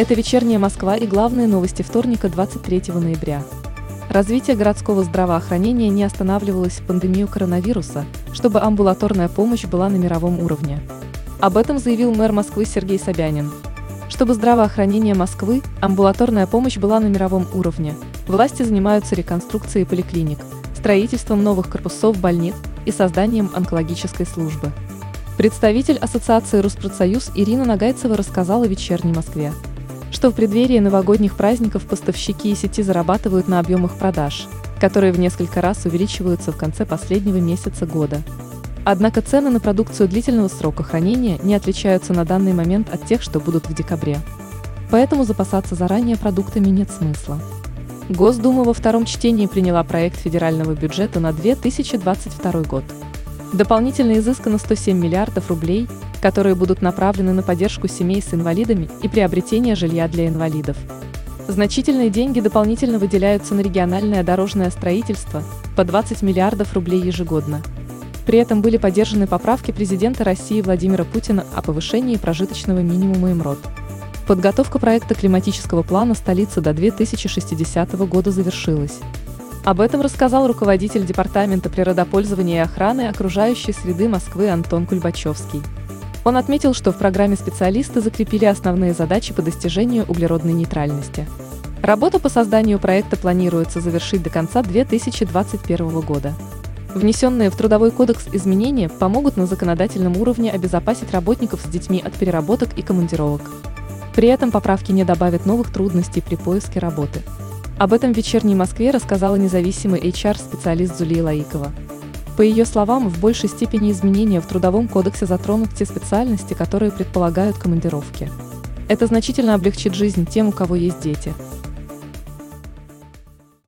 Это вечерняя Москва и главные новости вторника 23 ноября. Развитие городского здравоохранения не останавливалось в пандемию коронавируса, чтобы амбулаторная помощь была на мировом уровне. Об этом заявил мэр Москвы Сергей Собянин. Чтобы здравоохранение Москвы, амбулаторная помощь была на мировом уровне, власти занимаются реконструкцией поликлиник, строительством новых корпусов больниц и созданием онкологической службы. Представитель Ассоциации Руспродсоюз Ирина Нагайцева рассказала вечерней Москве, что в преддверии новогодних праздников поставщики и сети зарабатывают на объемах продаж, которые в несколько раз увеличиваются в конце последнего месяца года. Однако цены на продукцию длительного срока хранения не отличаются на данный момент от тех, что будут в декабре. Поэтому запасаться заранее продуктами нет смысла. Госдума во втором чтении приняла проект федерального бюджета на 2022 год. Дополнительно изыскано 107 миллиардов рублей, которые будут направлены на поддержку семей с инвалидами и приобретение жилья для инвалидов. Значительные деньги дополнительно выделяются на региональное дорожное строительство по 20 миллиардов рублей ежегодно. При этом были поддержаны поправки президента России Владимира Путина о повышении прожиточного минимума МРОД. Подготовка проекта климатического плана столицы до 2060 года завершилась. Об этом рассказал руководитель Департамента природопользования и охраны окружающей среды Москвы Антон Кульбачевский. Он отметил, что в программе специалисты закрепили основные задачи по достижению углеродной нейтральности. Работа по созданию проекта планируется завершить до конца 2021 года. Внесенные в Трудовой кодекс изменения помогут на законодательном уровне обезопасить работников с детьми от переработок и командировок. При этом поправки не добавят новых трудностей при поиске работы. Об этом в вечерней Москве рассказала независимый HR-специалист Зулия Лаикова. По ее словам, в большей степени изменения в Трудовом кодексе затронут те специальности, которые предполагают командировки. Это значительно облегчит жизнь тем, у кого есть дети.